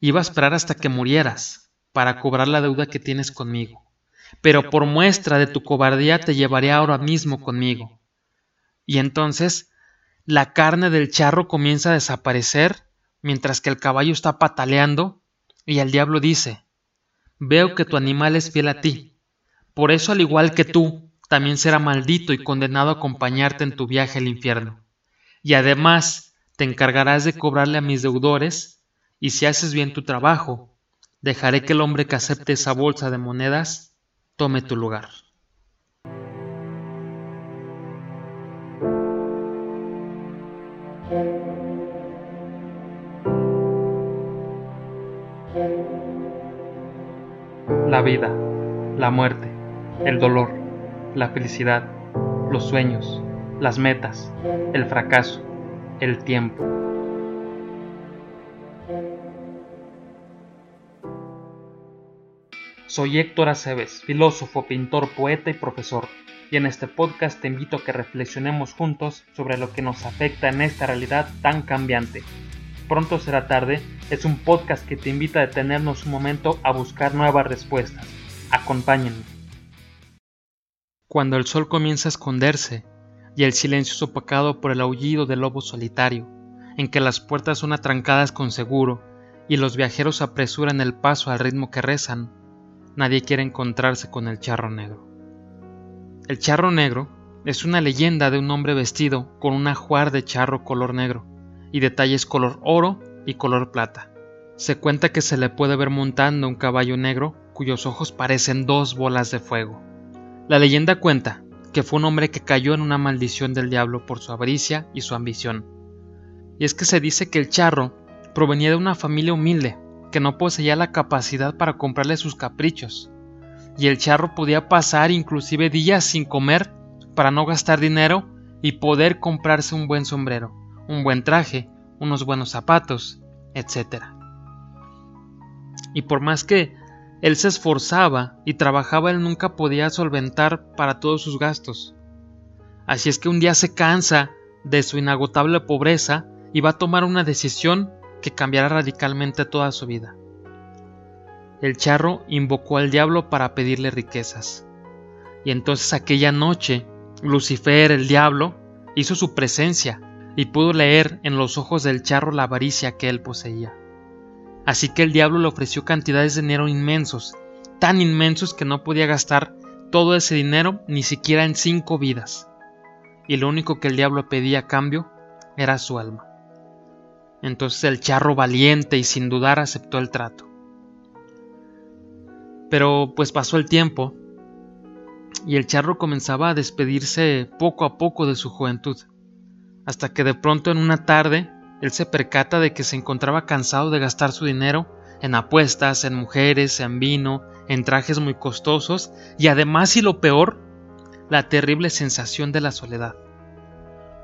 Iba a esperar hasta que murieras para cobrar la deuda que tienes conmigo. Pero por muestra de tu cobardía te llevaré ahora mismo conmigo. Y entonces la carne del charro comienza a desaparecer mientras que el caballo está pataleando y el diablo dice, Veo que tu animal es fiel a ti. Por eso, al igual que tú, también será maldito y condenado a acompañarte en tu viaje al infierno. Y además te encargarás de cobrarle a mis deudores, y si haces bien tu trabajo, dejaré que el hombre que acepte esa bolsa de monedas tome tu lugar. La vida, la muerte, el dolor, la felicidad, los sueños, las metas, el fracaso, el tiempo. Soy Héctor Aceves, filósofo, pintor, poeta y profesor, y en este podcast te invito a que reflexionemos juntos sobre lo que nos afecta en esta realidad tan cambiante. Pronto será tarde es un podcast que te invita a detenernos un momento a buscar nuevas respuestas. Acompáñenme. Cuando el sol comienza a esconderse y el silencio es opacado por el aullido del lobo solitario, en que las puertas son atrancadas con seguro y los viajeros apresuran el paso al ritmo que rezan, nadie quiere encontrarse con el charro negro. El charro negro es una leyenda de un hombre vestido con un ajuar de charro color negro y detalles color oro y color plata. Se cuenta que se le puede ver montando un caballo negro cuyos ojos parecen dos bolas de fuego. La leyenda cuenta que fue un hombre que cayó en una maldición del diablo por su avaricia y su ambición. Y es que se dice que el charro provenía de una familia humilde que no poseía la capacidad para comprarle sus caprichos. Y el charro podía pasar inclusive días sin comer para no gastar dinero y poder comprarse un buen sombrero, un buen traje unos buenos zapatos, etc. Y por más que él se esforzaba y trabajaba, él nunca podía solventar para todos sus gastos. Así es que un día se cansa de su inagotable pobreza y va a tomar una decisión que cambiará radicalmente toda su vida. El charro invocó al diablo para pedirle riquezas. Y entonces aquella noche, Lucifer, el diablo, hizo su presencia y pudo leer en los ojos del charro la avaricia que él poseía. Así que el diablo le ofreció cantidades de dinero inmensos, tan inmensos que no podía gastar todo ese dinero ni siquiera en cinco vidas. Y lo único que el diablo pedía a cambio era su alma. Entonces el charro valiente y sin dudar aceptó el trato. Pero pues pasó el tiempo y el charro comenzaba a despedirse poco a poco de su juventud hasta que de pronto en una tarde él se percata de que se encontraba cansado de gastar su dinero en apuestas, en mujeres, en vino, en trajes muy costosos y además y lo peor, la terrible sensación de la soledad.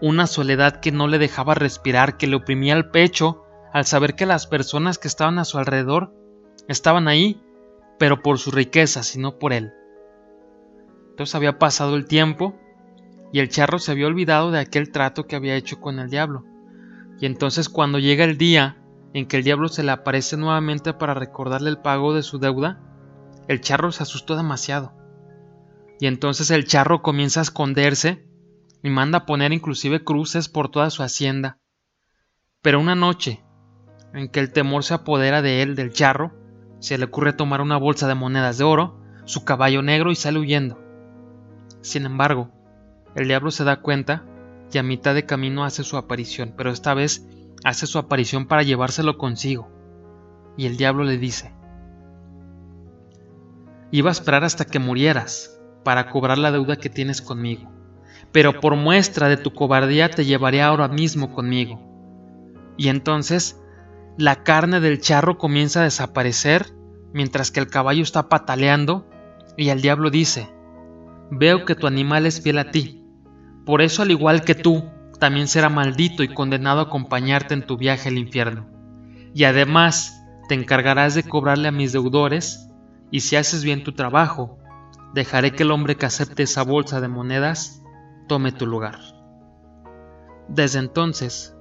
Una soledad que no le dejaba respirar, que le oprimía el pecho al saber que las personas que estaban a su alrededor estaban ahí, pero por su riqueza, sino por él. Entonces había pasado el tiempo y el charro se había olvidado de aquel trato que había hecho con el diablo. Y entonces cuando llega el día en que el diablo se le aparece nuevamente para recordarle el pago de su deuda, el charro se asustó demasiado. Y entonces el charro comienza a esconderse y manda a poner inclusive cruces por toda su hacienda. Pero una noche, en que el temor se apodera de él, del charro, se le ocurre tomar una bolsa de monedas de oro, su caballo negro y sale huyendo. Sin embargo, el diablo se da cuenta y a mitad de camino hace su aparición, pero esta vez hace su aparición para llevárselo consigo. Y el diablo le dice, Iba a esperar hasta que murieras para cobrar la deuda que tienes conmigo, pero por muestra de tu cobardía te llevaré ahora mismo conmigo. Y entonces la carne del charro comienza a desaparecer mientras que el caballo está pataleando y el diablo dice, veo que tu animal es fiel a ti, por eso al igual que tú, también será maldito y condenado a acompañarte en tu viaje al infierno. Y además te encargarás de cobrarle a mis deudores, y si haces bien tu trabajo, dejaré que el hombre que acepte esa bolsa de monedas tome tu lugar. Desde entonces,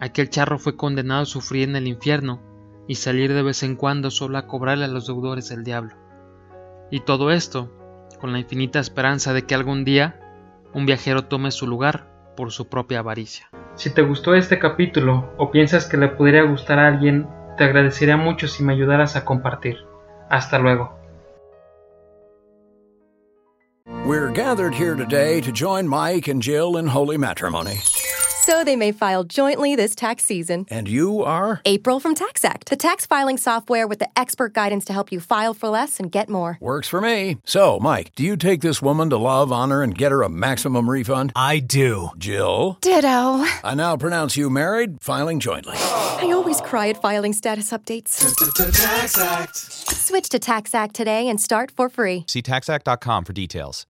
aquel charro fue condenado a sufrir en el infierno y salir de vez en cuando solo a cobrarle a los deudores del diablo. Y todo esto con la infinita esperanza de que algún día un viajero tome su lugar por su propia avaricia. Si te gustó este capítulo o piensas que le podría gustar a alguien, te agradecería mucho si me ayudaras a compartir. Hasta luego. We're gathered here today to join Mike and Jill in holy matrimony. So they may file jointly this tax season. And you are? April from TaxAct, the tax filing software with the expert guidance to help you file for less and get more. Works for me. So, Mike, do you take this woman to love, honor, and get her a maximum refund? I do. Jill? Ditto. I now pronounce you married, filing jointly. I always cry at filing status updates. Tax Act. Switch to TaxAct today and start for free. See taxact.com for details.